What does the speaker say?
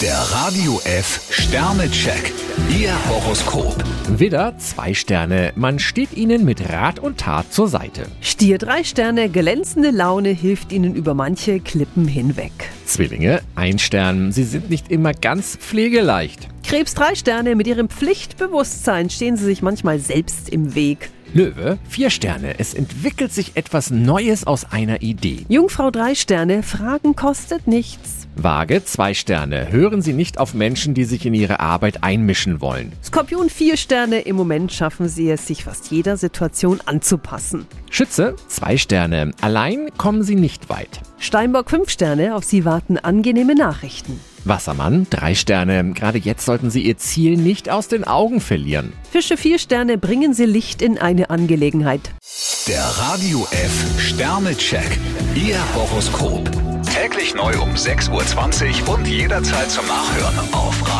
Der Radio F Sternecheck. Ihr Horoskop. Widder, zwei Sterne. Man steht Ihnen mit Rat und Tat zur Seite. Stier drei Sterne, glänzende Laune hilft Ihnen über manche Klippen hinweg. Zwillinge, ein Stern. Sie sind nicht immer ganz pflegeleicht. Krebs drei Sterne, mit Ihrem Pflichtbewusstsein stehen Sie sich manchmal selbst im Weg. Löwe, vier Sterne. Es entwickelt sich etwas Neues aus einer Idee. Jungfrau drei Sterne, Fragen kostet nichts. Waage, zwei Sterne. Hören Sie nicht auf Menschen, die sich in Ihre Arbeit einmischen wollen. Skorpion vier Sterne, im Moment schaffen Sie es, sich fast jeder Situation anzupassen. Schütze, zwei Sterne. Allein kommen Sie nicht weit. Steinbock fünf Sterne, auf Sie warten angenehme Nachrichten. Wassermann, drei Sterne. Gerade jetzt sollten Sie Ihr Ziel nicht aus den Augen verlieren. Fische vier Sterne, bringen Sie Licht in eine Angelegenheit. Der Radio F Sternecheck. Ihr Horoskop. Täglich neu um 6.20 Uhr und jederzeit zum Nachhören auf Radio